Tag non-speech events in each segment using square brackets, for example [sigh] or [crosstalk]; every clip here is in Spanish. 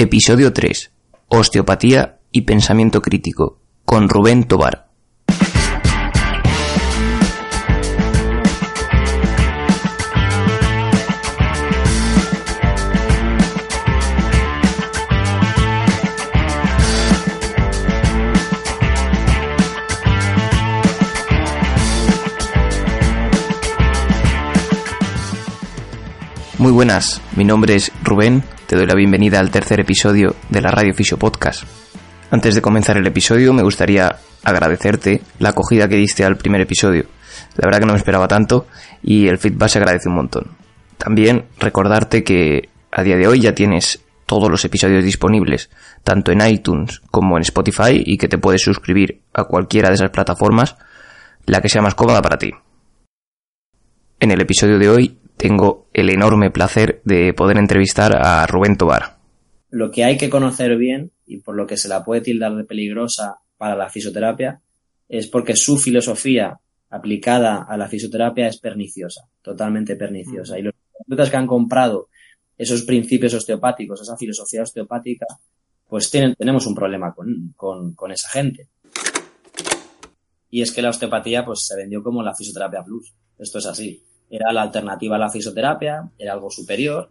Episodio 3. Osteopatía y pensamiento crítico. Con Rubén Tobar. Muy buenas, mi nombre es Rubén, te doy la bienvenida al tercer episodio de la Radio Fisio Podcast. Antes de comenzar el episodio me gustaría agradecerte la acogida que diste al primer episodio. La verdad que no me esperaba tanto y el feedback se agradece un montón. También recordarte que a día de hoy ya tienes todos los episodios disponibles, tanto en iTunes como en Spotify, y que te puedes suscribir a cualquiera de esas plataformas, la que sea más cómoda para ti. En el episodio de hoy tengo el enorme placer de poder entrevistar a Rubén Tobar. Lo que hay que conocer bien y por lo que se la puede tildar de peligrosa para la fisioterapia es porque su filosofía aplicada a la fisioterapia es perniciosa, totalmente perniciosa. Y los terapeutas que han comprado esos principios osteopáticos, esa filosofía osteopática, pues tienen, tenemos un problema con, con, con esa gente. Y es que la osteopatía pues se vendió como la fisioterapia plus. Esto es así era la alternativa a la fisioterapia, era algo superior,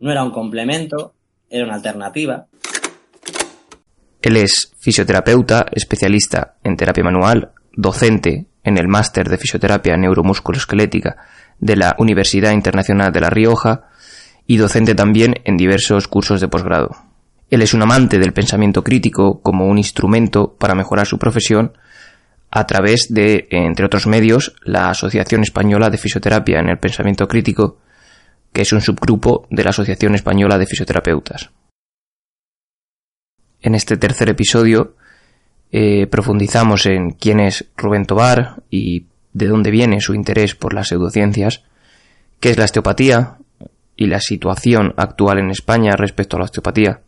no era un complemento, era una alternativa. Él es fisioterapeuta, especialista en terapia manual, docente en el máster de fisioterapia neuromusculoesquelética de la Universidad Internacional de La Rioja y docente también en diversos cursos de posgrado. Él es un amante del pensamiento crítico como un instrumento para mejorar su profesión a través de, entre otros medios, la Asociación Española de Fisioterapia en el Pensamiento Crítico, que es un subgrupo de la Asociación Española de Fisioterapeutas. En este tercer episodio eh, profundizamos en quién es Rubén Tobar y de dónde viene su interés por las pseudociencias, qué es la osteopatía y la situación actual en España respecto a la osteopatía,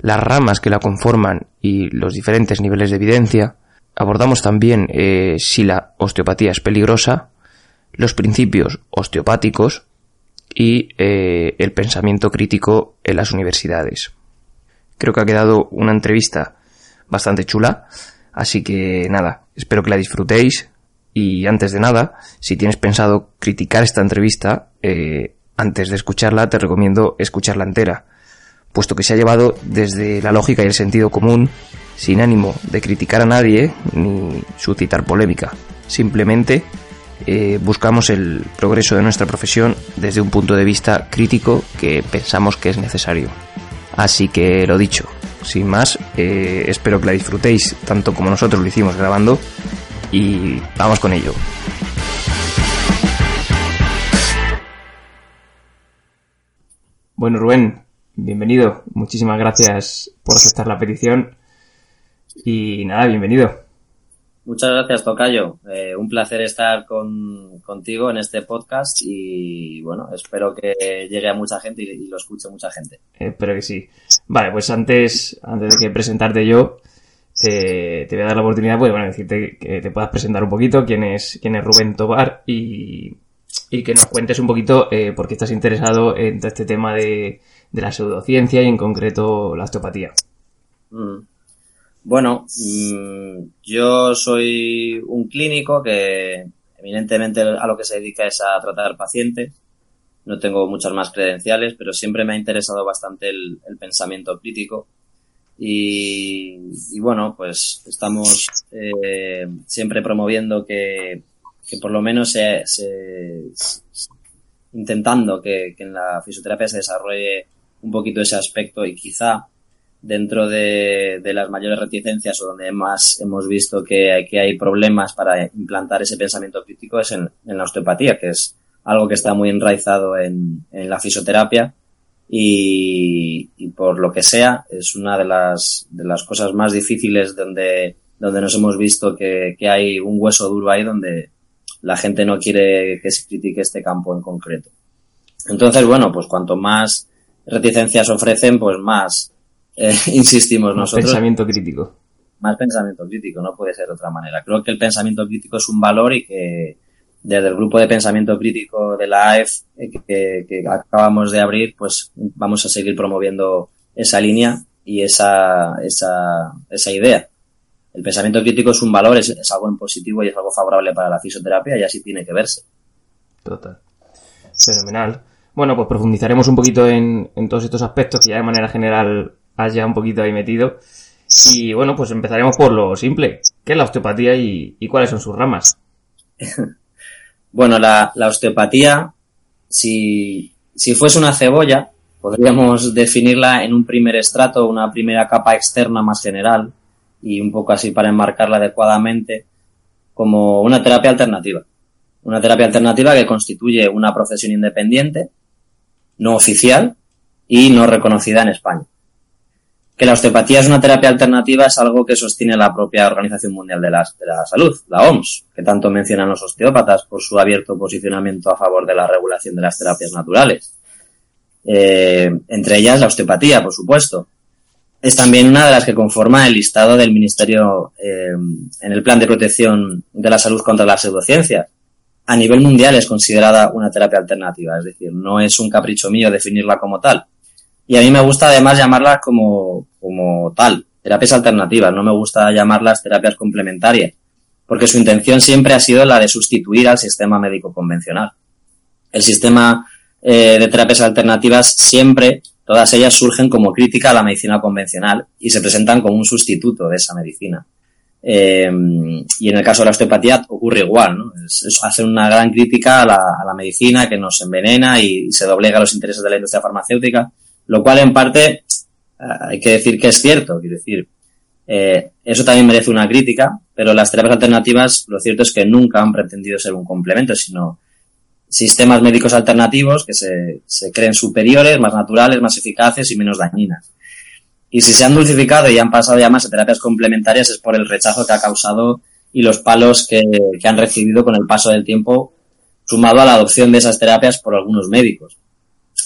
las ramas que la conforman y los diferentes niveles de evidencia, Abordamos también eh, si la osteopatía es peligrosa, los principios osteopáticos y eh, el pensamiento crítico en las universidades. Creo que ha quedado una entrevista bastante chula, así que nada, espero que la disfrutéis y antes de nada, si tienes pensado criticar esta entrevista, eh, antes de escucharla te recomiendo escucharla entera, puesto que se ha llevado desde la lógica y el sentido común sin ánimo de criticar a nadie ni suscitar polémica. Simplemente eh, buscamos el progreso de nuestra profesión desde un punto de vista crítico que pensamos que es necesario. Así que lo dicho, sin más, eh, espero que la disfrutéis tanto como nosotros lo hicimos grabando y vamos con ello. Bueno, Rubén, bienvenido. Muchísimas gracias por aceptar la petición y nada, bienvenido. Muchas gracias, Tocayo. Eh, un placer estar con, contigo en este podcast y bueno, espero que llegue a mucha gente y, lo escuche mucha gente. espero que sí. Vale, pues antes, antes de que presentarte yo, te, voy a dar la oportunidad, pues bueno, decirte que te puedas presentar un poquito quién es, quién es Rubén Tobar y, y que nos cuentes un poquito eh, por qué estás interesado en todo este tema de, de la pseudociencia y en concreto la osteopatía. Mm. Bueno, mm, yo soy un clínico que evidentemente a lo que se dedica es a tratar pacientes. No tengo muchas más credenciales, pero siempre me ha interesado bastante el, pensamiento crítico. Y, bueno, pues estamos eh, siempre promoviendo que, por lo menos se, intentando que en la fisioterapia se desarrolle un poquito ese aspecto y quizá dentro de, las mayores reticencias o donde más hemos visto que, hay problemas para implantar ese pensamiento crítico es en, la osteopatía, que es algo que está muy enraizado en, la fisioterapia y, por lo que sea, es una de las, de las cosas más difíciles donde, donde nos hemos visto que, que hay un hueso duro ahí donde la gente no quiere que se critique este campo en concreto. Entonces, bueno, pues cuanto más reticencias ofrecen, pues más eh, [laughs] insistimos Más nosotros. pensamiento crítico. Más pensamiento crítico, no puede ser de otra manera. Creo que el pensamiento crítico es un valor y que desde el grupo de pensamiento crítico de la AEF eh, que, que acabamos de abrir, pues vamos a seguir promoviendo esa línea y esa, esa, esa idea. El pensamiento crítico es un valor, es, es algo en positivo y es algo favorable para la fisioterapia y así tiene que verse. Total. Fenomenal. Bueno, pues profundizaremos un poquito en, en todos estos aspectos que ya de manera general has ya un poquito ahí metido. Y bueno, pues empezaremos por lo simple. ¿Qué es la osteopatía y, cuáles son sus ramas? [laughs] Bueno, la, la osteopatía, si, si fuese una cebolla, podríamos definirla en un primer estrato, una primera capa externa más general y un poco así para enmarcarla adecuadamente como una terapia alternativa. Una terapia alternativa que constituye una profesión independiente, no oficial y no reconocida en España. Que la osteopatía es una terapia alternativa es algo que sostiene la propia Organización Mundial de la, la Salud, la OMS, que tanto mencionan los osteópatas por su abierto posicionamiento a favor de la regulación de las terapias naturales. Eh, entre ellas la osteopatía, por supuesto. Es también una de las que conforma el listado del Ministerio eh, en el Plan de Protección de la Salud contra las Pseudociencias. A nivel mundial es considerada una terapia alternativa, es decir, no es un capricho mío definirla como tal. Y a mí me gusta además llamarla como, como tal, terapias alternativas, no me gusta llamarlas terapias complementarias, porque su intención siempre ha sido la de sustituir al sistema médico convencional. El sistema eh, de terapias alternativas siempre, todas ellas surgen como crítica a la medicina convencional y se presentan como un sustituto de esa medicina. Eh, y en el caso de la osteopatía ocurre igual, ¿no? Es, hacer una gran crítica a la, a la, medicina que nos envenena y, se doblega los intereses de la industria farmacéutica, lo cual en parte hay que decir que es cierto, quiero decir, eh, eso también merece una crítica, pero las terapias alternativas, lo cierto es que nunca han pretendido ser un complemento, sino sistemas médicos alternativos que se, creen superiores, más naturales, más eficaces y menos dañinas. Y si se han dulcificado y han pasado ya más a terapias complementarias es por el rechazo que ha causado y los palos que, han recibido con el paso del tiempo, sumado a la adopción de esas terapias por algunos médicos,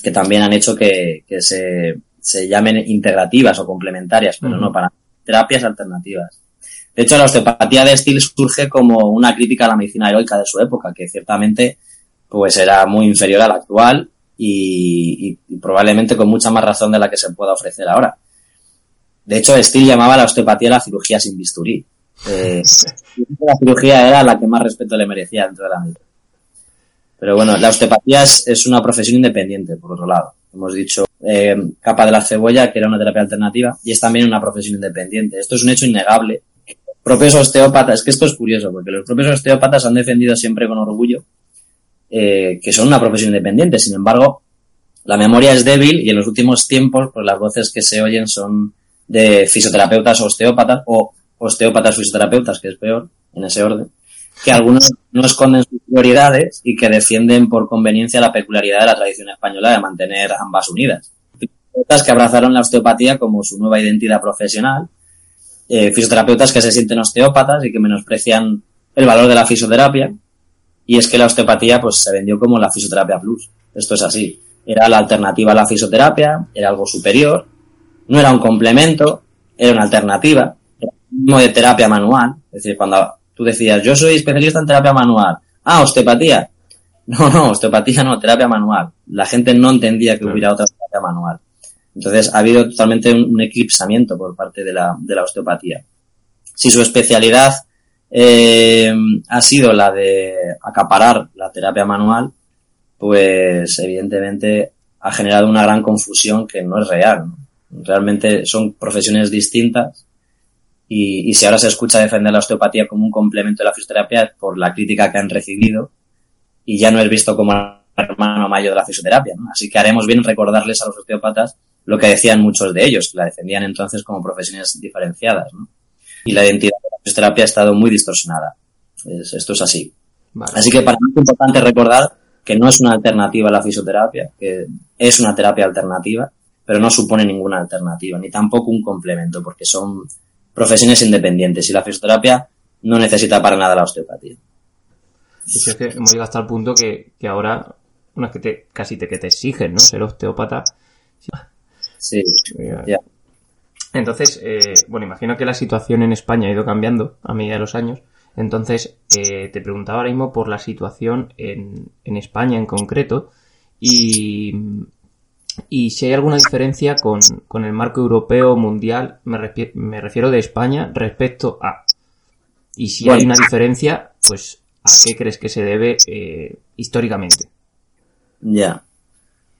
que también han hecho que se, se llamen integrativas o complementarias, pero uh -huh. no para terapias alternativas. De hecho, la osteopatía de Steele surge como una crítica a la medicina heroica de su época, que ciertamente pues era muy inferior a la actual y, y, y probablemente con mucha más razón de la que se pueda ofrecer ahora. De hecho, Steele llamaba la osteopatía la cirugía sin bisturí. Eh, [laughs] la cirugía era la que más respeto le merecía dentro de la medicina. Pero bueno, la osteopatía es, es, una profesión independiente, por otro lado. Hemos dicho eh, capa de la cebolla, que era una terapia alternativa, y es también una profesión independiente. Esto es un hecho innegable. Propios osteópatas, es que esto es curioso, porque los propios osteópatas han defendido siempre con orgullo eh, que son una profesión independiente. Sin embargo, la memoria es débil y en los últimos tiempos, pues las voces que se oyen son de fisioterapeutas o osteópatas, o osteópatas fisioterapeutas, que es peor, en ese orden, que algunos no esconden sus prioridades y que defienden por conveniencia la peculiaridad de la tradición española de mantener ambas unidas. Fisioterapeutas que abrazaron la osteopatía como su nueva identidad profesional, eh, fisioterapeutas que se sienten osteópatas y que menosprecian el valor de la fisioterapia, y es que la osteopatía pues se vendió como la fisioterapia plus. Esto es así. Era la alternativa a la fisioterapia, era algo superior, no era un complemento, era una alternativa, era un de terapia manual. Es decir, cuando tú decías, yo soy especialista en terapia manual, ah, osteopatía. No, no, osteopatía no, terapia manual. La gente no entendía que hubiera otra terapia manual. Entonces ha habido totalmente un, un eclipsamiento por parte de la, de la osteopatía. Si su especialidad eh, ha sido la de acaparar la terapia manual, pues evidentemente ha generado una gran confusión que no es real. ¿no? Realmente son profesiones distintas y, y, si ahora se escucha defender la osteopatía como un complemento de la fisioterapia por la crítica que han recibido y ya no es visto como hermano mayor de la fisioterapia. ¿no? Así que haremos bien recordarles a los osteópatas lo que decían muchos de ellos, que la defendían entonces como profesiones diferenciadas. ¿no? Y la identidad de la fisioterapia ha estado muy distorsionada. Es, esto es así. Vale. Así que para mí es importante recordar que no es una alternativa a la fisioterapia, que es una terapia alternativa pero no supone ninguna alternativa, ni tampoco un complemento, porque son profesiones independientes y la fisioterapia no necesita para nada la osteopatía. Es que hemos llegado hasta el punto que, ahora, una que te, casi te, que te exigen, ¿no? Ser osteópata. Sí, ya. Entonces, eh, bueno, imagino que la situación en España ha ido cambiando a medida de los años. Entonces, eh, te preguntaba ahora mismo por la situación en, en España en concreto y, y si hay alguna diferencia con, con el marco europeo mundial, me, me, refiero de España respecto a. Y si hay una diferencia, pues, ¿a qué crees que se debe eh, históricamente? Ya.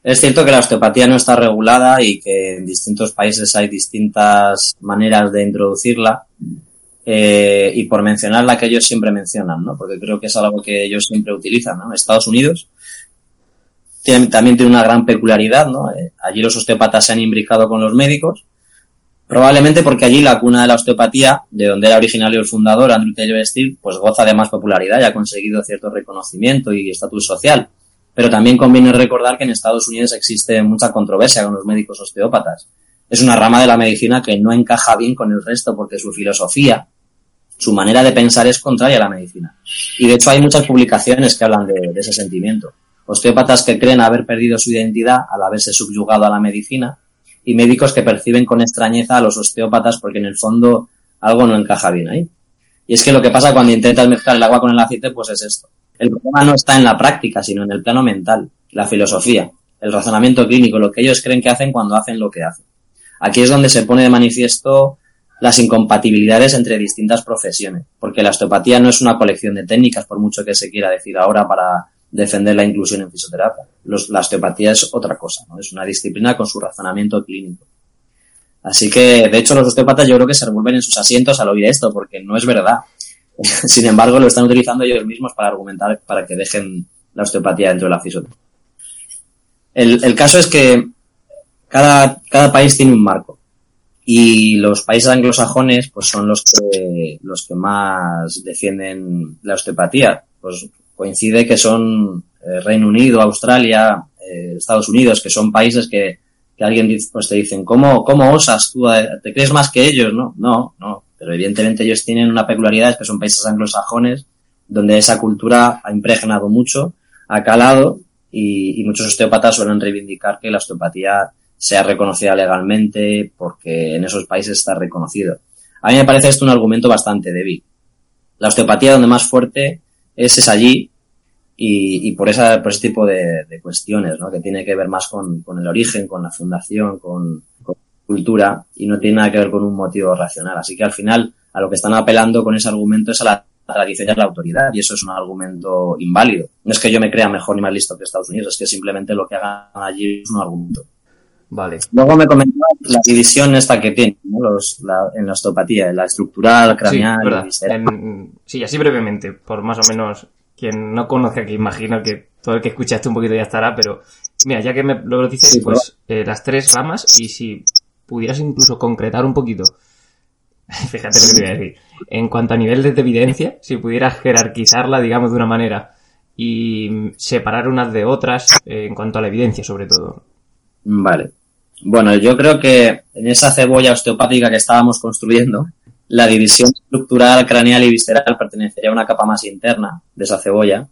Es cierto que la osteopatía no está regulada y que en distintos países hay distintas maneras de introducirla. Eh, y por mencionar la que ellos siempre mencionan, ¿no? Porque creo que es algo que ellos siempre utilizan, ¿no? Estados Unidos también tiene una gran peculiaridad, ¿no? Eh, allí los osteópatas se han imbricado con los médicos, probablemente porque allí la cuna de la osteopatía, de donde era originario el fundador, Andrew Taylor Steele, pues goza de más popularidad y ha conseguido cierto reconocimiento y estatus social. Pero también conviene recordar que en Estados Unidos existe mucha controversia con los médicos osteópatas. Es una rama de la medicina que no encaja bien con el resto porque su filosofía, su manera de pensar es contraria a la medicina. Y de hecho hay muchas publicaciones que hablan de ese sentimiento osteópatas que creen haber perdido su identidad al haberse subyugado a la medicina y médicos que perciben con extrañeza a los osteópatas porque en el fondo algo no encaja bien ahí. Y es que lo que pasa cuando intentas mezclar el agua con el aceite, pues es esto. El problema no está en la práctica, sino en el plano mental, la filosofía, el razonamiento clínico, lo que ellos creen que hacen cuando hacen lo que hacen. Aquí es donde se pone de manifiesto las incompatibilidades entre distintas profesiones, porque la osteopatía no es una colección de técnicas, por mucho que se quiera decir ahora para defender la inclusión en fisioterapia. la osteopatía es otra cosa, ¿no? Es una disciplina con su razonamiento clínico. Así que, de hecho, los osteópatas yo creo que se revuelven en sus asientos al oír esto, porque no es verdad. [laughs] Sin embargo, lo están utilizando ellos mismos para argumentar para que dejen la osteopatía dentro de la fisioterapia. El, caso es que cada, cada país tiene un marco. Y los países anglosajones, pues son los que, los que más defienden la osteopatía. Pues coincide que son eh, Reino Unido, Australia, eh, Estados Unidos, que son países que, que alguien pues te dicen, ¿cómo, ¿cómo osas tú? ¿Te crees más que ellos? No, no, no. Pero evidentemente ellos tienen una peculiaridad, es que son países anglosajones, donde esa cultura ha impregnado mucho, ha calado, y, y muchos osteópatas suelen reivindicar que la osteopatía sea reconocida legalmente porque en esos países está reconocido. A mí me parece esto un argumento bastante débil. La osteopatía donde más fuerte ese es allí y, y por, esa, por ese tipo de, de, cuestiones, ¿no? que tiene que ver más con, con el origen, con la fundación, con, con, cultura y no tiene nada que ver con un motivo racional. Así que al final a lo que están apelando con ese argumento es a la tradición y a la autoridad y eso es un argumento inválido. No es que yo me crea mejor ni más listo que Estados Unidos, es que simplemente lo que hagan allí es un argumento. Vale. Luego me comentaba la división esta que tiene ¿no? Los, la, en la osteopatía, la estructural, craneal, sí, en, sí, así brevemente, por más o menos quien no conozca, que imagino que todo el que escuchaste un poquito ya estará, pero mira, ya que me lo dices, sí, pues eh, las tres ramas y si pudieras incluso concretar un poquito, [laughs] fíjate lo que te voy a decir, en cuanto a nivel de evidencia, si pudieras jerarquizarla, digamos, de una manera y separar unas de otras eh, en cuanto a la evidencia, sobre todo. Vale. Bueno, yo creo que en esa cebolla osteopática que estábamos construyendo, la división estructural, craneal y visceral pertenecería a una capa más interna de esa cebolla.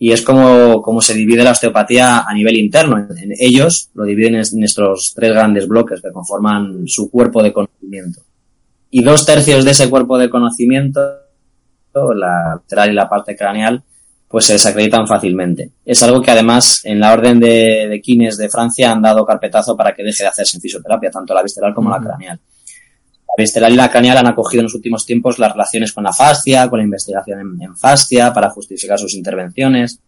Y es como, como se divide la osteopatía a nivel interno. En ellos lo dividen en estos tres grandes bloques que conforman su cuerpo de conocimiento. Y dos tercios de ese cuerpo de conocimiento, la lateral y la parte craneal, pues se desacreditan fácilmente. Es algo que además en la orden de, de Kines de Francia han dado carpetazo para que deje de hacerse en fisioterapia, tanto la visceral como la craneal. La visceral y la craneal han acogido en los últimos tiempos las relaciones con la fascia, con la investigación en, en fascia, para justificar sus intervenciones.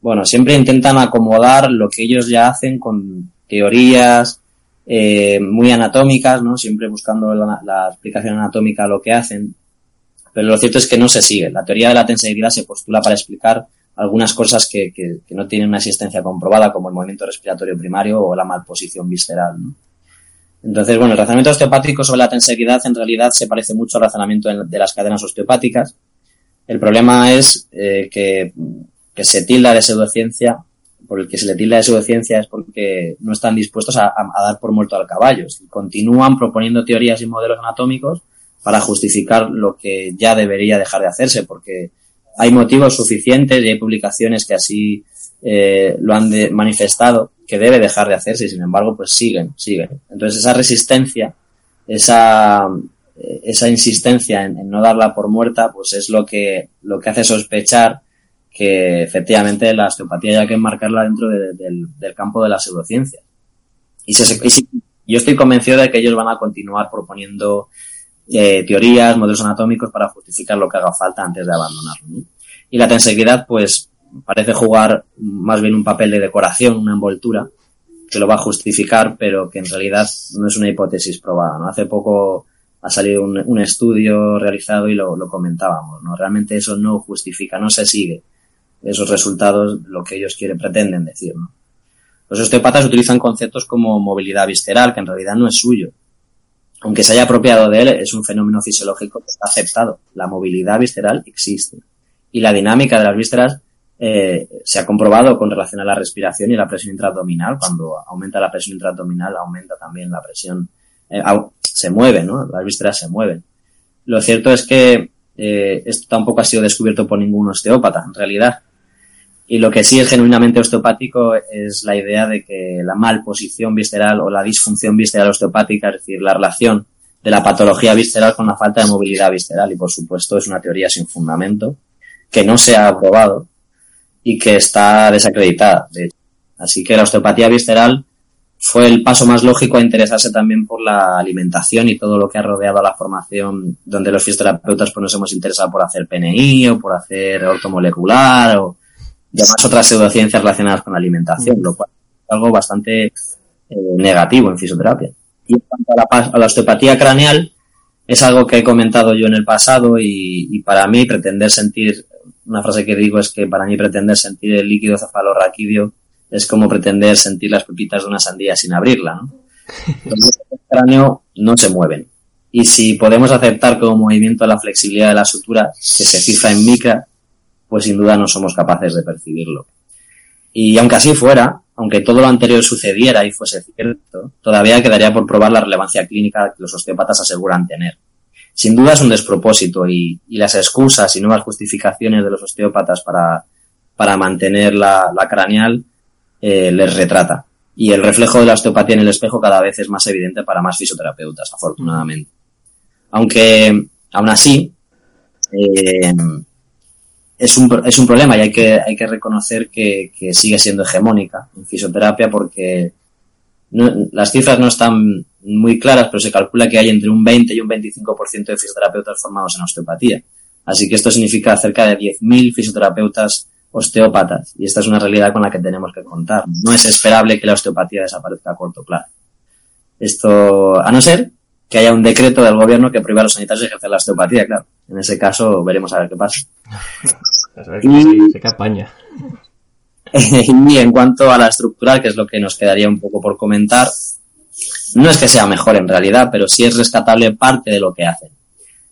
Bueno, siempre intentan acomodar lo que ellos ya hacen con teorías eh, muy anatómicas, ¿no? Siempre buscando la, la explicación anatómica a lo que hacen pero lo cierto es que no se sigue. La teoría de la tensibilidad se postula para explicar algunas cosas que, que, no tienen una existencia comprobada, como el movimiento respiratorio primario o la malposición visceral. ¿no? Entonces, bueno, el razonamiento osteopático sobre la tensibilidad en realidad se parece mucho al razonamiento de las cadenas osteopáticas. El problema es eh, que, se tilda de pseudociencia por el que se le tilda de pseudociencia es porque no están dispuestos a, dar por muerto al caballo. Continúan proponiendo teorías y modelos anatómicos para justificar lo que ya debería dejar de hacerse, porque hay motivos suficientes y hay publicaciones que así eh, lo han manifestado que debe dejar de hacerse y sin embargo pues siguen, siguen. Entonces esa resistencia, esa, esa insistencia en, no darla por muerta pues es lo que, lo que hace sospechar que efectivamente la osteopatía hay que enmarcarla dentro del, campo de la pseudociencia. Y, yo estoy convencido de que ellos van a continuar proponiendo teorías, modelos anatómicos para justificar lo que haga falta antes de abandonarlo. Y la tenseguidad, pues, parece jugar más bien un papel de decoración, una envoltura, que lo va a justificar, pero que en realidad no es una hipótesis probada. ¿no? Hace poco ha salido un, estudio realizado y lo, lo, comentábamos. ¿no? Realmente eso no justifica, no se sigue esos resultados lo que ellos quieren, pretenden decir. ¿no? Los osteopatas utilizan conceptos como movilidad visceral, que en realidad no es suyo. Aunque se haya apropiado de él, es un fenómeno fisiológico que está aceptado. La movilidad visceral existe. Y la dinámica de las vísceras eh, se ha comprobado con relación a la respiración y la presión intraabdominal. Cuando aumenta la presión intraabdominal, aumenta también la presión. Eh, se mueve, ¿no? Las vísceras se mueven. Lo cierto es que eh, esto tampoco ha sido descubierto por ningún osteópata, en realidad. Y lo que sí es genuinamente osteopático es la idea de que la malposición visceral o la disfunción visceral osteopática, es decir, la relación de la patología visceral con la falta de movilidad visceral. Y por supuesto es una teoría sin fundamento, que no se ha aprobado y que está desacreditada. Así que la osteopatía visceral fue el paso más lógico a interesarse también por la alimentación y todo lo que ha rodeado a la formación, donde los fisioterapeutas pues, nos hemos interesado por hacer PNI o por hacer ortomolecular o además otras pseudociencias relacionadas con la alimentación, lo cual es algo bastante eh, negativo en fisioterapia. Y en cuanto a la, osteopatía craneal, es algo que he comentado yo en el pasado y, para mí pretender sentir, una frase que digo es que para mí pretender sentir el líquido cefalorraquídeo es como pretender sentir las pepitas de una sandía sin abrirla, ¿no? Entonces, el [laughs] cráneo no se mueven. Y si podemos aceptar como movimiento la flexibilidad de la sutura, que se fija en micra, pues sin duda no somos capaces de percibirlo. Y aunque así fuera, aunque todo lo anterior sucediera y fuese cierto, todavía quedaría por probar la relevancia clínica que los osteópatas aseguran tener. Sin duda es un despropósito y, las excusas y nuevas justificaciones de los osteópatas para, para mantener la, craneal eh, les retrata. Y el reflejo de la osteopatía en el espejo cada vez es más evidente para más fisioterapeutas, afortunadamente. Aunque, aún así, eh, es un, es un problema y hay que, hay que reconocer que, que sigue siendo hegemónica en fisioterapia porque las cifras no están muy claras, pero se calcula que hay entre un 20 y un 25% de fisioterapeutas formados en osteopatía. Así que esto significa cerca de 10.000 fisioterapeutas osteópatas y esta es una realidad con la que tenemos que contar. No es esperable que la osteopatía desaparezca a corto plazo. Esto, a no ser que haya un decreto del gobierno que prohíba a los sanitarios de ejercer la osteopatía, claro. En ese caso veremos a ver qué pasa. y, campaña. [laughs] y en cuanto a la estructural, que es lo que nos quedaría un poco por comentar, no es que sea mejor en realidad, pero sí es rescatable parte de lo que hacen.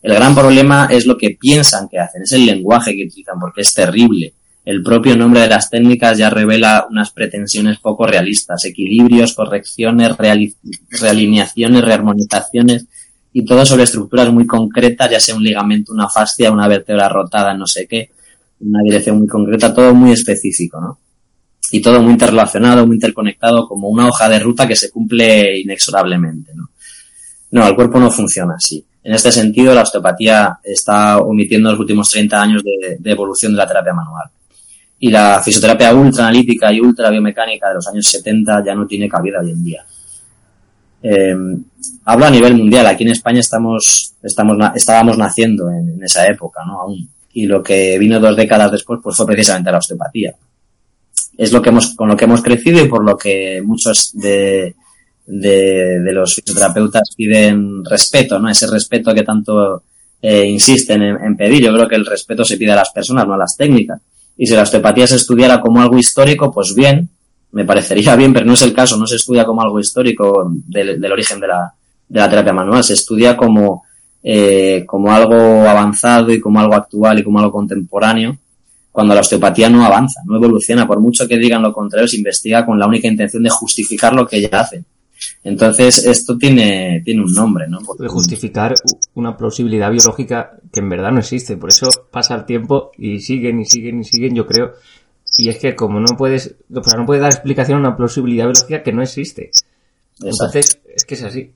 El gran problema es lo que piensan que hacen, es el lenguaje que utilizan, porque es terrible. El propio nombre de las técnicas ya revela unas pretensiones poco realistas, equilibrios, correcciones, realineaciones, rearmonizaciones y todo sobre estructuras muy concretas, ya sea un ligamento, una fascia, una vértebra rotada, no sé qué, una dirección muy concreta, todo muy específico, ¿no? Y todo muy interrelacionado, muy interconectado, como una hoja de ruta que se cumple inexorablemente, ¿no? No, el cuerpo no funciona así. En este sentido, la osteopatía está omitiendo los últimos 30 años de evolución de la terapia manual y la fisioterapia ultra analítica y ultra biomecánica de los años 70 ya no tiene cabida hoy en día. Eh, hablo a nivel mundial. Aquí en España estamos, estamos, estábamos naciendo en, esa época, ¿no? Aún. Y lo que vino dos décadas después, pues fue precisamente la osteopatía. Es lo que hemos, con lo que hemos crecido y por lo que muchos de, de, los fisioterapeutas piden respeto, ¿no? Ese respeto que tanto eh, insisten en, en pedir. Yo creo que el respeto se pide a las personas, no a las técnicas y si la osteopatía se estudiara como algo histórico, pues bien, me parecería [laughs] bien, pero no es el caso, no se estudia como algo histórico del, origen de la, terapia manual, se estudia como, eh, como algo avanzado y como algo actual y como algo contemporáneo, cuando la osteopatía no avanza, no evoluciona, por mucho que digan lo contrario, se investiga con la única intención de justificar lo que ella hace. Entonces, esto tiene, tiene un nombre, ¿no? De justificar una plausibilidad biológica que en verdad no existe. Por eso pasa el tiempo y siguen y siguen y siguen, yo creo. Y es que como no puedes, no puedes dar explicación a una plausibilidad biológica que no existe. Entonces, es que es así.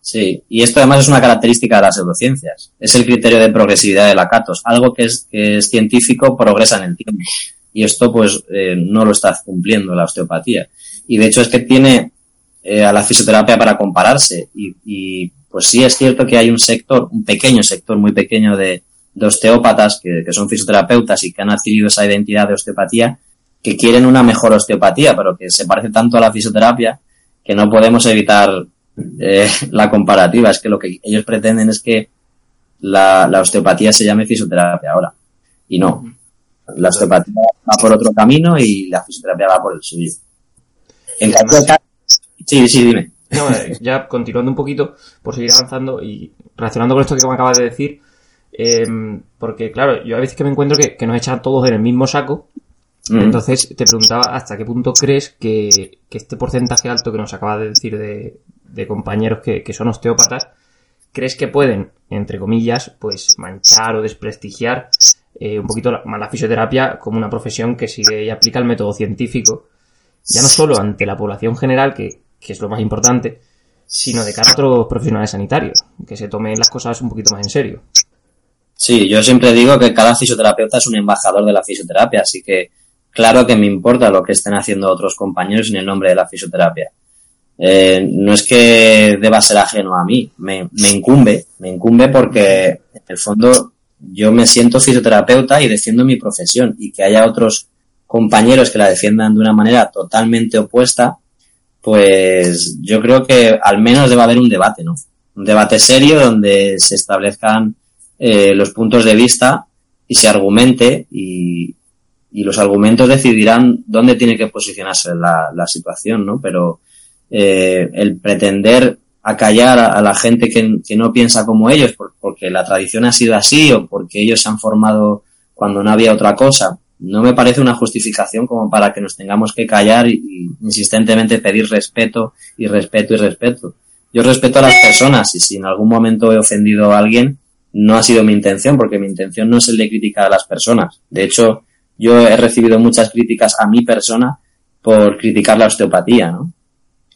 Sí, y esto además es una característica de las pseudociencias. Es el criterio de progresividad de Lakatos. Algo que es, que es científico progresa en el tiempo. Y esto, pues, eh, no lo está cumpliendo la osteopatía. Y de hecho es que tiene eh, a la fisioterapia para compararse. Y, y, pues sí es cierto que hay un sector, un pequeño sector muy pequeño de, de osteópatas que, que son fisioterapeutas y que han adquirido esa identidad de osteopatía, que quieren una mejor osteopatía, pero que se parece tanto a la fisioterapia que no podemos evitar eh, [laughs] la comparativa. Es que lo que ellos pretenden es que la, la, osteopatía se llame fisioterapia ahora. Y no. La osteopatía va por otro camino y la fisioterapia va por el suyo. En caso. Sí, sí, dime. No, ya continuando un poquito, por seguir avanzando y relacionando con esto que me acabas de decir, eh, porque claro, yo a veces que me encuentro que, que nos echan todos en el mismo saco Mm. Entonces te preguntaba hasta qué punto crees que, este porcentaje alto que nos acaba de decir de, compañeros que, son osteópatas, crees que pueden, entre comillas, pues manchar o desprestigiar eh, un poquito la, la, fisioterapia como una profesión que sigue y aplica el método científico, ya no solo ante la población general, que, que es lo más importante, sino de cara a otros profesionales sanitarios, que se tomen las cosas un poquito más en serio. Sí, yo siempre digo que cada fisioterapeuta es un embajador de la fisioterapia, así que claro que me importa lo que estén haciendo otros compañeros en el nombre de la fisioterapia. Eh, no es que deba ser ajeno a mí, me, me, incumbe, me incumbe porque en el fondo yo me siento fisioterapeuta y defiendo mi profesión y que haya otros compañeros que la defiendan de una manera totalmente opuesta, pues yo creo que al menos debe haber un debate, ¿no? Un debate serio donde se establezcan eh, los puntos de vista y se argumente y, y los argumentos decidirán dónde tiene que posicionarse la, la situación, ¿no? Pero eh, el pretender acallar a, la gente que, que, no piensa como ellos porque la tradición ha sido así o porque ellos se han formado cuando no había otra cosa, no me parece una justificación como para que nos tengamos que callar y, insistentemente pedir respeto y respeto y respeto. Yo respeto a las personas y si en algún momento he ofendido a alguien, no ha sido mi intención, porque mi intención no es el de criticar a las personas. De hecho, yo he recibido muchas críticas a mi persona por criticar la osteopatía, ¿no?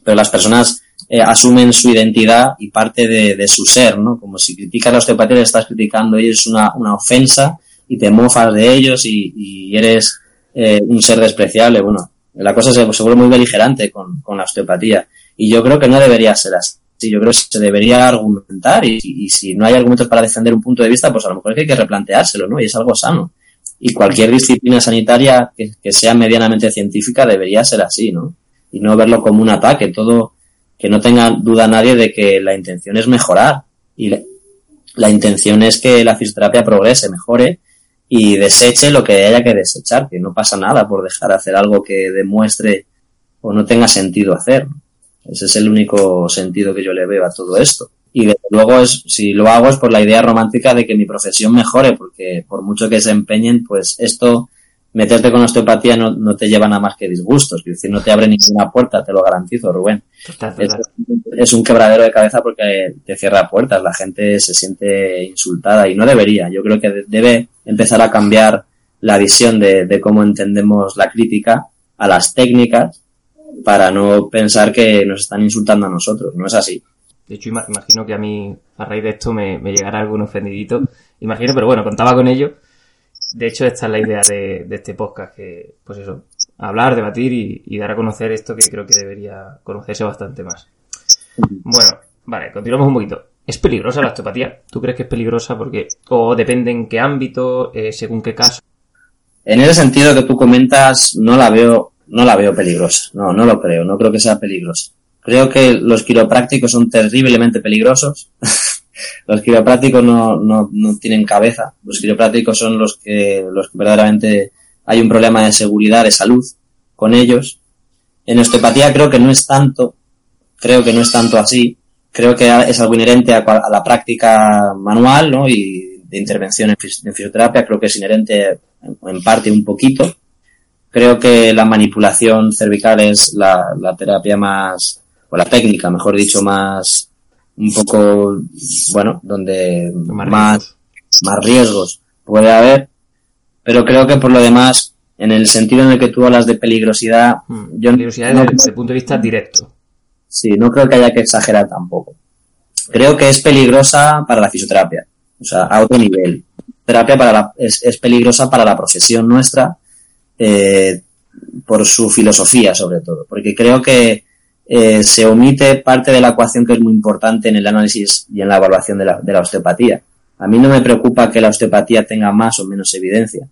Pero las personas eh, asumen su identidad y parte de, de, su ser, ¿no? Como si criticas la osteopatía, le estás criticando y es una, una ofensa y te mofas de ellos y, y eres eh, un ser despreciable. Bueno, la cosa se, se vuelve muy beligerante con, con, la osteopatía. Y yo creo que no debería ser así. Yo creo que se debería argumentar y, y, si no hay argumentos para defender un punto de vista, pues a lo mejor es que hay que replanteárselo, ¿no? Y es algo sano y cualquier disciplina sanitaria que, que, sea medianamente científica debería ser así, ¿no? Y no verlo como un ataque, todo, que no tenga duda nadie de que la intención es mejorar y la, la intención es que la fisioterapia progrese, mejore y deseche lo que haya que desechar, que no pasa nada por dejar de hacer algo que demuestre o no tenga sentido hacer. Ese es el único sentido que yo le veo a todo esto y desde luego es, si lo hago es por la idea romántica de que mi profesión mejore, porque por mucho que se empeñen, pues esto, meterte con osteopatía no, no te lleva nada más que disgustos, es decir, no te abre ninguna puerta, te lo garantizo, Rubén. Es, es, un quebradero de cabeza porque te cierra puertas, la gente se siente insultada y no debería. Yo creo que debe empezar a cambiar la visión de, de cómo entendemos la crítica a las técnicas para no pensar que nos están insultando a nosotros, no es así. De hecho, imagino que a mí, a raíz de esto, me, me llegará algún ofendidito. Imagino, pero bueno, contaba con ello. De hecho, esta es la idea de, de este podcast, que, pues eso, hablar, debatir y, y, dar a conocer esto que creo que debería conocerse bastante más. Bueno, vale, continuamos un poquito. ¿Es peligrosa la osteopatía? ¿Tú crees que es peligrosa? Porque, o depende en qué ámbito, eh, según qué caso. En ese sentido que tú comentas, no la veo, no la veo peligrosa. No, no lo creo. No creo que sea peligrosa. Creo que los quiroprácticos son terriblemente peligrosos. [laughs] los quiroprácticos no, no, no, tienen cabeza. Los quiroprácticos son los que, los que verdaderamente hay un problema de seguridad, de salud con ellos. En osteopatía creo que no es tanto, creo que no es tanto así. Creo que es algo inherente a, la práctica manual, ¿no? Y de intervención en, fisioterapia. Creo que es inherente en parte un poquito. Creo que la manipulación cervical es la, la terapia más, o la técnica, mejor dicho, más, un poco, bueno, donde más, más riesgos puede haber. Pero creo que por lo demás, en el sentido en el que tú hablas de peligrosidad, hmm. yo peligrosidad desde el punto de vista directo. Sí, no creo que haya que exagerar tampoco. Creo que es peligrosa para la fisioterapia, o sea, a otro nivel. Terapia para la, es, es peligrosa para la profesión nuestra eh, por su filosofía, sobre todo, porque creo que eh, se omite parte de la ecuación que es muy importante en el análisis y en la evaluación de la, de la osteopatía. A mí no me preocupa que la osteopatía tenga más o menos evidencia.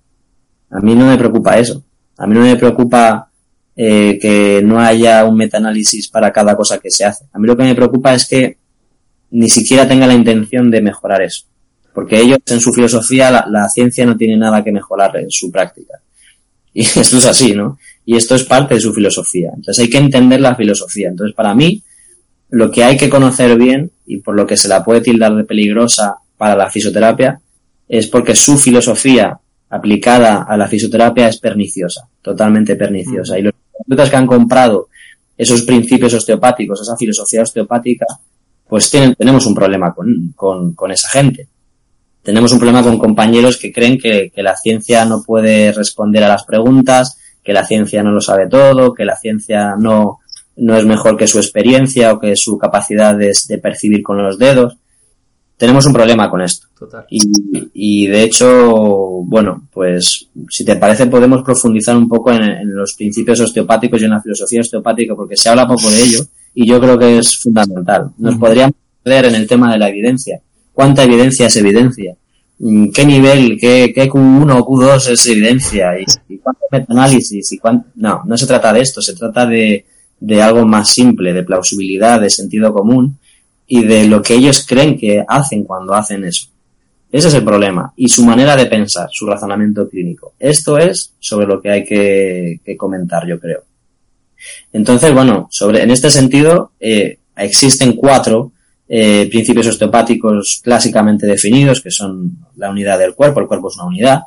A mí no me preocupa eso. A mí no me preocupa eh, que no haya un metaanálisis para cada cosa que se hace. A mí lo que me preocupa es que ni siquiera tenga la intención de mejorar eso. Porque ellos, en su filosofía, la, ciencia no tiene nada que mejorar en su práctica. Y [laughs] esto es así, ¿no? Y esto es parte de su filosofía. Entonces hay que entender la filosofía. Entonces, para mí, lo que hay que conocer bien, y por lo que se la puede tildar de peligrosa para la fisioterapia, es porque su filosofía aplicada a la fisioterapia es perniciosa, totalmente perniciosa. Y los terapeutas que han comprado esos principios osteopáticos, esa filosofía osteopática, pues tienen, tenemos un problema con, con, con, esa gente. Tenemos un problema con compañeros que creen que, que, la ciencia no puede responder a las preguntas, que la ciencia no lo sabe todo, que la ciencia no, no es mejor que su experiencia o que su capacidad de, de percibir con los dedos tenemos un problema con esto. Y, y, de hecho, bueno, pues si te parece podemos profundizar un poco en, los principios osteopáticos y en la filosofía osteopática porque se habla poco de ello y yo creo que es fundamental. Nos podríamos ver en el tema de la evidencia. ¿Cuánta evidencia es evidencia? Mm, ¿Qué nivel, qué, qué Q1 o Q2 es evidencia? ¿Y, y cuánto metaanálisis? Y cuánto... No, no se trata de esto, se trata de, de algo más simple, de plausibilidad, de sentido común y de lo que ellos creen que hacen cuando hacen eso. Ese es el problema. Y su manera de pensar, su razonamiento clínico. Esto es sobre lo que hay que, comentar, yo creo. Entonces, bueno, sobre, en este sentido, eh, existen cuatro eh, principios osteopáticos clásicamente definidos, que son la unidad del cuerpo, el cuerpo es una unidad,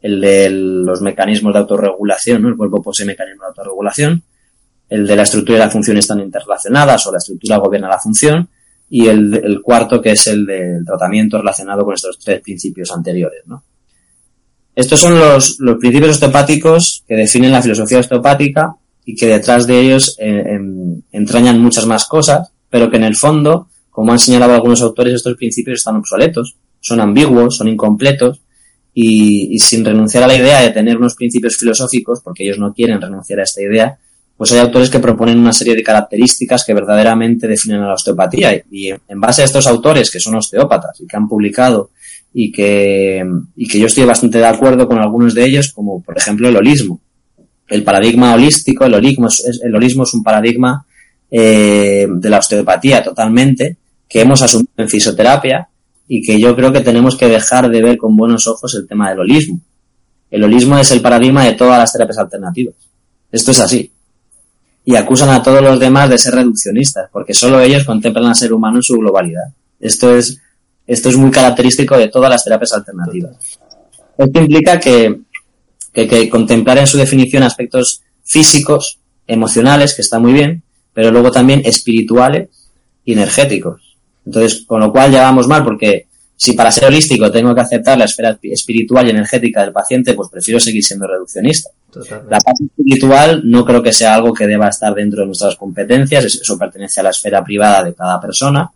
el de los mecanismos de autorregulación, ¿no? el cuerpo posee mecanismos de autorregulación, el de la estructura y la función están interrelacionadas o la estructura gobierna la función, y el, cuarto que es el del tratamiento relacionado con estos tres principios anteriores. ¿no? Estos son los, los principios osteopáticos que definen la filosofía osteopática y que detrás de ellos eh, entrañan muchas más cosas, pero que en el fondo, como han señalado algunos autores, estos principios están obsoletos, son ambiguos, son incompletos y, sin renunciar a la idea de tener unos principios filosóficos, porque ellos no quieren renunciar a esta idea, pues hay autores que proponen una serie de características que verdaderamente definen a la osteopatía. Y en base a estos autores, que son osteópatas y que han publicado y que, y que yo estoy bastante de acuerdo con algunos de ellos, como por ejemplo el holismo. El paradigma holístico, el holismo es, el holismo es un paradigma eh, de la osteopatía totalmente, que hemos asumido en fisioterapia y que yo creo que tenemos que dejar de ver con buenos ojos el tema del holismo. El holismo es el paradigma de todas las terapias alternativas. Esto es así y acusan a todos los demás de ser reduccionistas, porque solo ellos contemplan al ser humano en su globalidad. Esto es, esto es muy característico de todas las terapias alternativas. Esto implica que, que, que contemplar en su definición aspectos físicos, emocionales, que está muy bien, pero luego también espirituales y energéticos. Entonces, con lo cual ya vamos mal, porque si para ser holístico tengo que aceptar la esfera espiritual y energética del paciente, pues prefiero seguir siendo reduccionista. La parte espiritual no creo que sea algo que deba estar dentro de nuestras competencias, eso pertenece a la esfera privada de cada persona,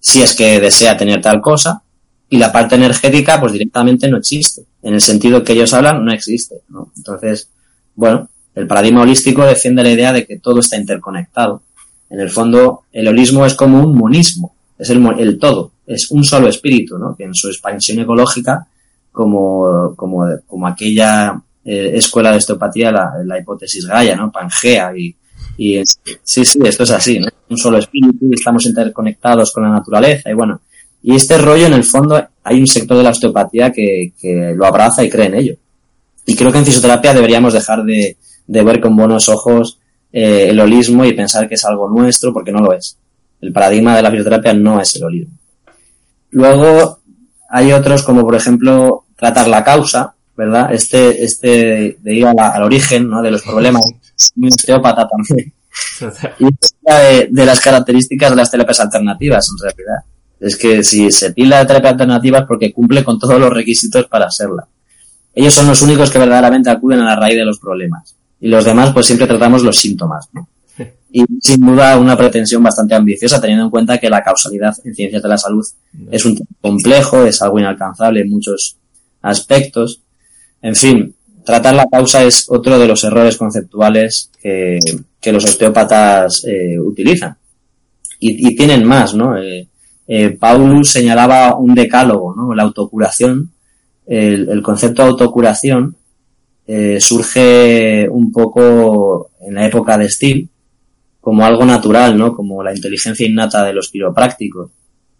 si es que desea tener tal cosa, y la parte energética pues directamente no existe. En el sentido que ellos hablan, no existe. Entonces, bueno, el paradigma holístico defiende la idea de que todo está interconectado. En el fondo, el holismo es como un monismo, es el, el todo, es un solo espíritu, ¿no? que en su expansión ecológica, como, como, como aquella eh, escuela de osteopatía, la, hipótesis Gaia, ¿no? Pangea y, y sí, sí, esto es así, ¿no? Un solo espíritu, estamos interconectados con la naturaleza y bueno, y este rollo en el fondo hay un sector de la osteopatía que, que lo abraza y cree en ello. Y creo que en fisioterapia deberíamos dejar de, de ver con buenos ojos eh, el holismo y pensar que es algo nuestro porque no lo es. El paradigma de la fisioterapia no es el holismo. Luego hay otros como por ejemplo tratar la causa, ¿verdad? Este, este de ir al origen, ¿no? De los problemas. [laughs] Un osteópata también. [laughs] Y es de, las características de las terapias alternativas, en realidad. Es que si se tilda de terapia alternativa es porque cumple con todos los requisitos para serla. Ellos son los únicos que verdaderamente acuden a la raíz de los problemas. Y los demás, pues siempre tratamos los síntomas, ¿no? Y sin duda una pretensión bastante ambiciosa, teniendo en cuenta que la causalidad en ciencias de la salud es un tema complejo, es algo inalcanzable en muchos aspectos. En fin, tratar la causa es otro de los errores conceptuales que, que los osteópatas eh, utilizan. Y, y, tienen más, ¿no? Eh, eh, Paulus señalaba un decálogo, ¿no? La autocuración, el, el concepto de autocuración eh, surge un poco en la época de Steele como algo natural, ¿no? Como la inteligencia innata de los quiroprácticos.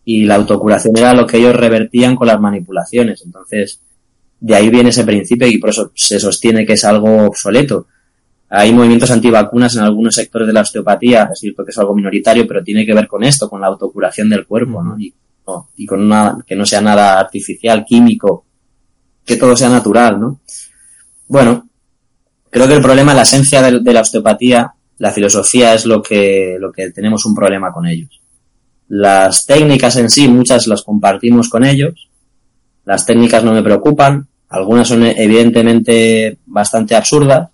Y la autocuración era lo que ellos revertían con las manipulaciones. Entonces, de ahí viene ese principio y por eso se sostiene que es algo obsoleto. Hay movimientos antivacunas en algunos sectores de la osteopatía, es cierto que es algo minoritario, pero tiene que ver con esto, con la autocuración del cuerpo, ¿no? Y, y con una, que no sea nada artificial, químico, que todo sea natural, ¿no? Bueno, creo que el problema, la esencia de, de la osteopatía la filosofía es lo que, lo que tenemos un problema con ellos. Las técnicas en sí, muchas las compartimos con ellos. Las técnicas no me preocupan. Algunas son evidentemente bastante absurdas.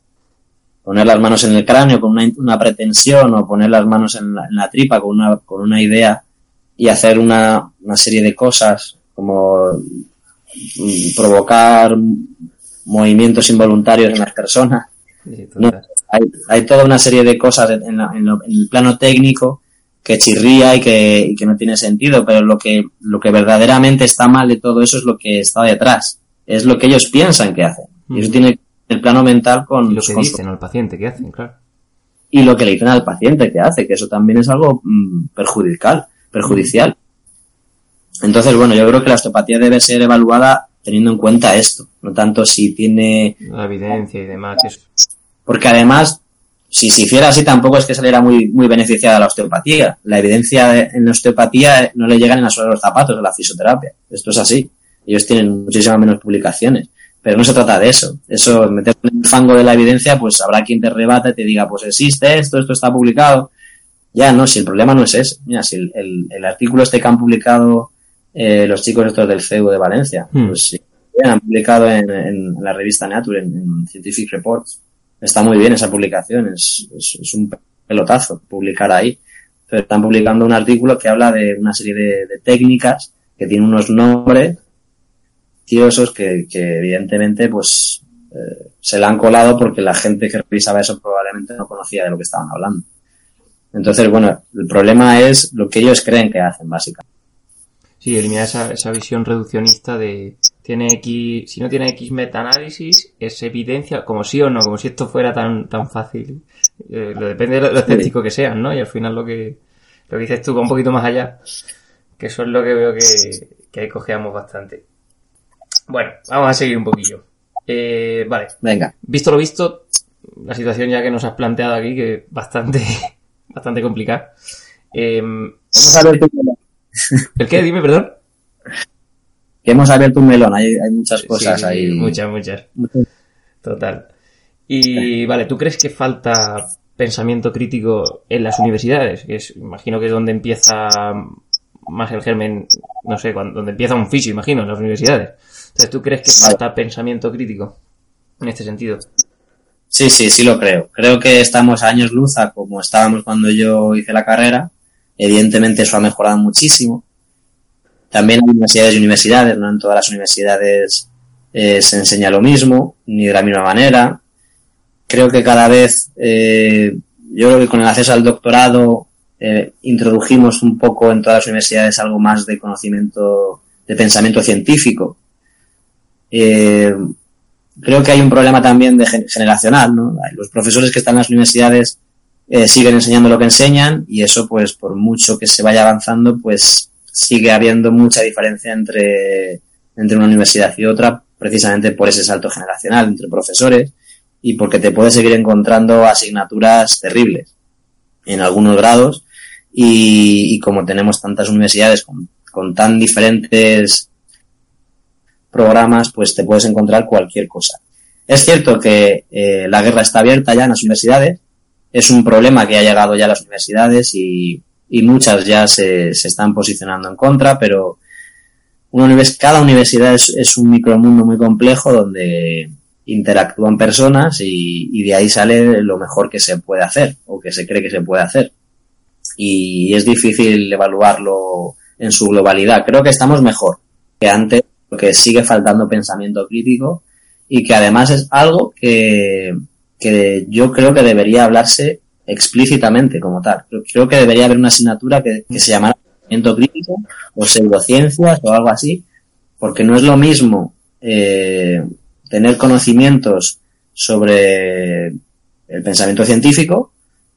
Poner las manos en el cráneo con una, pretensión o poner las manos en la, tripa con una, con una idea y hacer una, una serie de cosas como provocar movimientos involuntarios en las personas. Hay, hay, toda una serie de cosas en, el plano técnico que chirría y que, y que, no tiene sentido, pero lo que, lo que verdaderamente está mal de todo eso es lo que está detrás. Es lo que ellos piensan que hacen. Y eso mm. tiene el plano mental con... Y lo que dicen al paciente que hacen, claro. Y lo que le dicen al paciente que hace, que eso también es algo mm, perjudicial, perjudicial. Entonces, bueno, yo creo que la osteopatía debe ser evaluada teniendo en cuenta esto, no tanto si tiene... La evidencia y demás. Porque además, si se hiciera así, tampoco es que saliera muy, muy beneficiada la osteopatía. La evidencia en la osteopatía no le llegan en la suela de los zapatos de la fisioterapia. Esto es así. Ellos tienen muchísimas menos publicaciones. Pero no se trata de eso. Eso, meter en el fango de la evidencia, pues habrá quien te rebate y te diga, pues existe esto, esto está publicado. Ya, no, si el problema no es ese. Mira, si el, el, artículo este que han publicado eh, los chicos estos del CEU de Valencia, hmm. pues sí, han publicado en, en, la revista Nature, en, en Scientific Reports, está muy bien esa publicación, es, es, un pelotazo publicar ahí. Pero están publicando un artículo que habla de una serie de, técnicas que tienen unos nombres tiosos que, que evidentemente pues eh, se le han colado porque la gente que revisaba eso probablemente no conocía de lo que estaban hablando. Entonces, bueno, el problema es lo que ellos creen que hacen, básicamente. Sí, eliminar esa, esa visión reduccionista de tiene X, si no tiene X metaanálisis, es evidencia, como sí o no, como si esto fuera tan, tan fácil. Eh, depende de lo, escéptico que sean, ¿no? Y al final lo que, lo que dices tú va un poquito más allá, que eso es lo que veo que, que ahí cojeamos bastante. Bueno, vamos a seguir un poquillo. Eh, vale. Venga. Visto lo visto, la situación ya que nos has planteado aquí, que es bastante, [laughs] bastante complicada. Eh, vamos a ver ¿El qué? Dime, perdón [laughs] hemos abierto un melón, hay, hay muchas cosas ahí. Muchas, muchas. Total. Y vale, ¿tú crees que falta pensamiento crítico en las universidades? Que es, imagino que es donde empieza más el germen, no sé, cuando, donde empieza un fisio, imagino, en las universidades. Entonces, ¿tú crees que falta pensamiento crítico en este sentido? Sí, sí, sí lo creo. Creo que estamos a años luz a como estábamos cuando yo hice la carrera. Evidentemente eso ha mejorado muchísimo. También hay universidades y universidades, no en todas las universidades eh, se enseña lo mismo, ni de la misma manera. Creo que cada vez, eh, yo creo que con el acceso al doctorado eh, introdujimos un poco en todas las universidades algo más de conocimiento, de pensamiento científico. Creo que hay un problema también de generacional, ¿no? Los profesores que están en las universidades siguen enseñando lo que enseñan y eso, pues, por mucho que se vaya avanzando, pues sigue habiendo mucha diferencia entre, entre una universidad y otra, precisamente por ese salto generacional entre profesores y porque te puedes seguir encontrando asignaturas terribles en algunos grados y, como tenemos tantas universidades con, con tan diferentes programas, pues te puedes encontrar cualquier cosa. Es cierto que eh, la guerra está abierta ya en las universidades, es un problema que ha llegado ya a las universidades y, y muchas ya se, se, están posicionando en contra, pero una cada universidad es, es, un micromundo muy complejo donde interactúan personas y, y, de ahí sale lo mejor que se puede hacer o que se cree que se puede hacer. Y es difícil evaluarlo en su globalidad. Creo que estamos mejor que antes, porque sigue faltando pensamiento crítico y que además es algo que, que yo creo que debería hablarse explícitamente como tal. Creo que debería haber una asignatura que, se llamara pensamiento crítico o pseudociencias o algo así, porque no es lo mismo eh, tener conocimientos sobre el pensamiento científico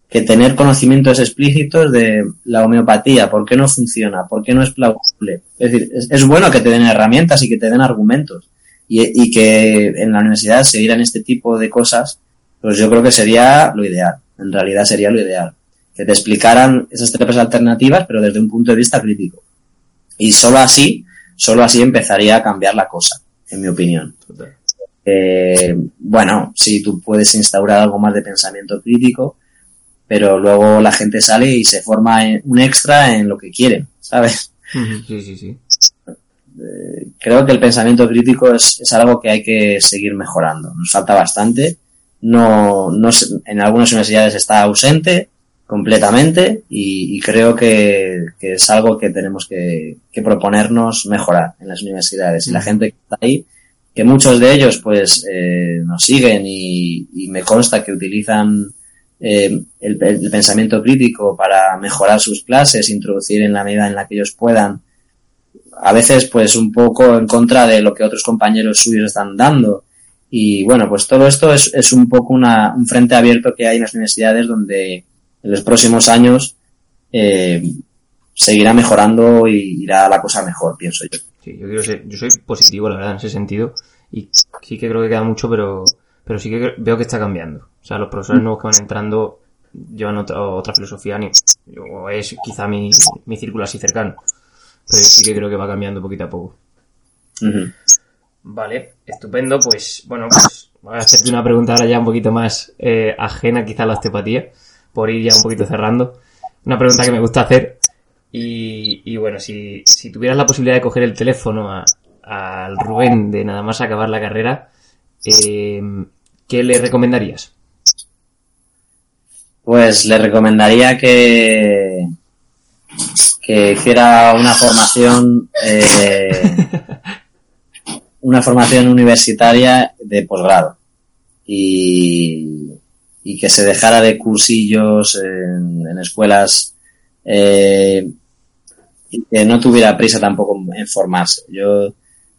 que tener conocimientos explícitos de la homeopatía, por qué no funciona, por qué no es plausible. Es decir, es, bueno que te den herramientas y que te den argumentos y, y, que en la universidad se dieran este tipo de cosas, pues yo creo que sería lo ideal. En realidad sería lo ideal. Que te explicaran esas tres alternativas, pero desde un punto de vista crítico. Y solo así, solo así empezaría a cambiar la cosa, en mi opinión. Eh, bueno, si tú puedes instaurar algo más de pensamiento crítico, pero luego la gente sale y se forma un extra en lo que quieren, ¿sabes? Sí, sí, sí. Eh, creo que el pensamiento crítico es, es, algo que hay que seguir mejorando. Nos falta bastante. No, no en algunas universidades está ausente completamente y, y creo que, que, es algo que tenemos que, que, proponernos mejorar en las universidades. Y la gente que está ahí, que muchos de ellos pues eh, nos siguen y, y me consta que utilizan eh, el, el, pensamiento crítico para mejorar sus clases, introducir en la medida en la que ellos puedan, a veces pues un poco en contra de lo que otros compañeros suyos están dando. Y bueno, pues todo esto es, es un poco una, un frente abierto que hay en las universidades donde en los próximos años eh, seguirá mejorando y irá la cosa mejor, pienso yo. Sí, yo, quiero ser, yo soy positivo, la verdad, en ese sentido. Y sí que creo que queda mucho, pero pero sí que veo que está cambiando. O sea, los profesores nuevos que van entrando llevan otra, otra filosofía, ni, o es quizá mi, mi círculo así cercano. Pero sí que creo que va cambiando poquito a poco. Uh -huh. Vale, estupendo. Pues bueno, pues voy a hacerte una pregunta ahora ya un poquito más eh, ajena quizá a la osteopatía, por ir ya un poquito cerrando. Una pregunta que me gusta hacer. Y, y bueno, si, si tuvieras la posibilidad de coger el teléfono a, al Rubén de nada más acabar la carrera, eh, ¿qué le recomendarías? Pues le recomendaría que que hiciera una formación eh, [laughs] una formación universitaria de posgrado y, y, que se dejara de cursillos en, en escuelas eh, y que no tuviera prisa tampoco en formarse. Yo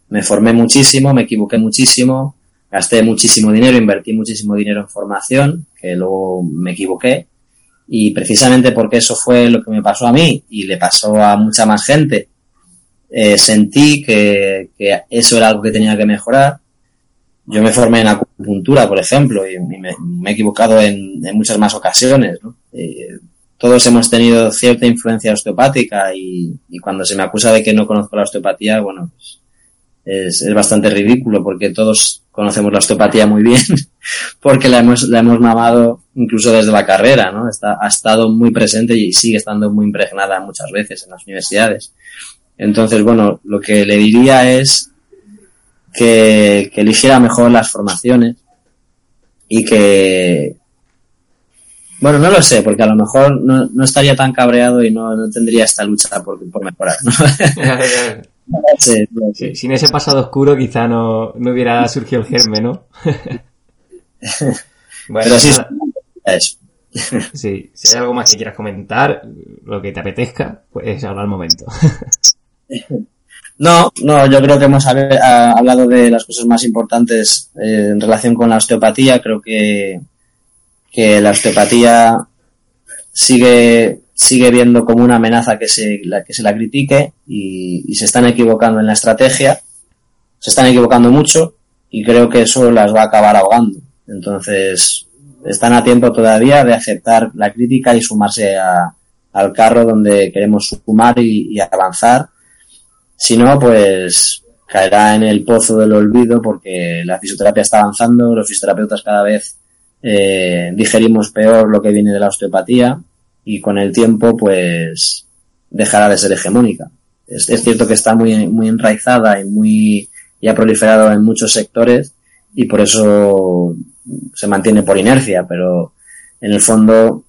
me formé muchísimo, me equivoqué muchísimo, gasté muchísimo dinero, invertí muchísimo dinero en formación, que luego me equivoqué, y precisamente porque eso fue lo que me pasó a mí y le pasó a mucha más gente, eh, sentí que, eso era algo que tenía que mejorar. Yo me formé en acupuntura, por ejemplo, y me, he equivocado en, muchas más ocasiones. Eh, todos hemos tenido cierta influencia osteopática y, cuando se me acusa de que no conozco la osteopatía, bueno, pues es, bastante ridículo porque todos conocemos la osteopatía muy bien [laughs] porque la hemos, la hemos mamado incluso desde la carrera, ¿no? Ha estado muy presente y sigue estando muy impregnada muchas veces en las universidades. Entonces, bueno, lo que le diría es que, que eligiera mejor las formaciones y que, bueno, no lo sé, porque a lo mejor no, no estaría tan cabreado y no, no tendría esta lucha por, por mejorar, ¿no? Sí, [laughs] sí. Sin ese pasado oscuro quizá no, no hubiera surgido el germe, ¿no? [laughs] bueno, Pero sí, eso. Sí, si hay algo más que quieras comentar, lo que te apetezca, pues hablar al momento. [laughs] No, no, yo creo que hemos hablado de las cosas más importantes eh, en relación con la osteopatía. Creo que, que la osteopatía sigue sigue viendo como una amenaza que se la, que se la critique y, se están equivocando en la estrategia, se están equivocando mucho y creo que eso las va a acabar ahogando. Entonces, están a tiempo todavía de aceptar la crítica y sumarse al carro donde queremos sumar y avanzar. Si no, pues caerá en el pozo del olvido porque la fisioterapia está avanzando, los fisioterapeutas cada vez eh, digerimos peor lo que viene de la osteopatía y con el tiempo pues dejará de ser hegemónica. Es, cierto que está muy, muy enraizada y muy y ha proliferado en muchos sectores y por eso se mantiene por inercia, pero en el fondo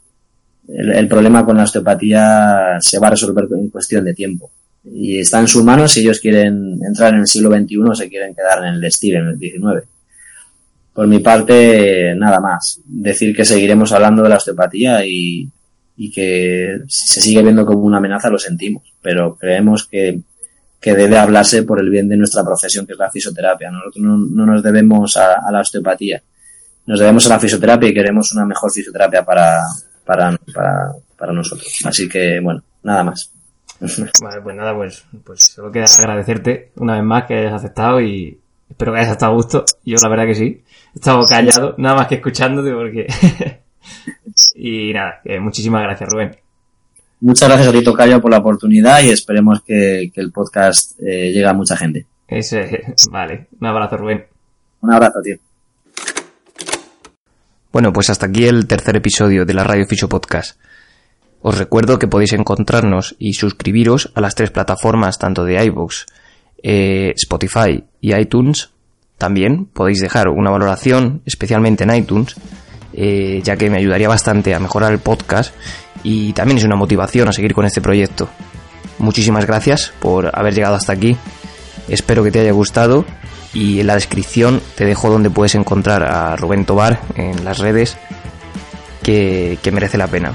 el, problema con la osteopatía se va a resolver en cuestión de tiempo. Y está en sus manos si ellos quieren entrar en el siglo XXI o se quieren quedar en el estilo, en el XIX. Por mi parte, nada más. Decir que seguiremos hablando de la osteopatía y, y que si se sigue viendo como una amenaza lo sentimos, pero creemos que, que debe hablarse por el bien de nuestra profesión, que es la fisioterapia. Nosotros no, no nos debemos a, la osteopatía, nos debemos a la fisioterapia y queremos una mejor fisioterapia para, para, para, para nosotros. Así que, bueno, nada más. [laughs] Vale, pues nada, pues, pues solo queda agradecerte una vez más que hayas aceptado y espero que hayas estado a gusto. Yo la verdad que sí. He estado callado, nada más que escuchándote porque [laughs] Y nada, muchísimas gracias, Rubén. Muchas gracias a ti, Tocayo, por la oportunidad y esperemos que, el podcast eh, llegue a mucha gente. Ese, [laughs] vale, un abrazo, Rubén. Un abrazo, tío. Bueno, pues hasta aquí el tercer episodio de la Radio Ficho Podcast. Os recuerdo que podéis encontrarnos y suscribiros a las tres plataformas tanto de iVoox, eh, Spotify y iTunes. También podéis dejar una valoración, especialmente en iTunes, eh, ya que me ayudaría bastante a mejorar el podcast y también es una motivación a seguir con este proyecto. Muchísimas gracias por haber llegado hasta aquí. Espero que te haya gustado y en la descripción te dejo donde puedes encontrar a Rubén Tobar en las redes que merece la pena.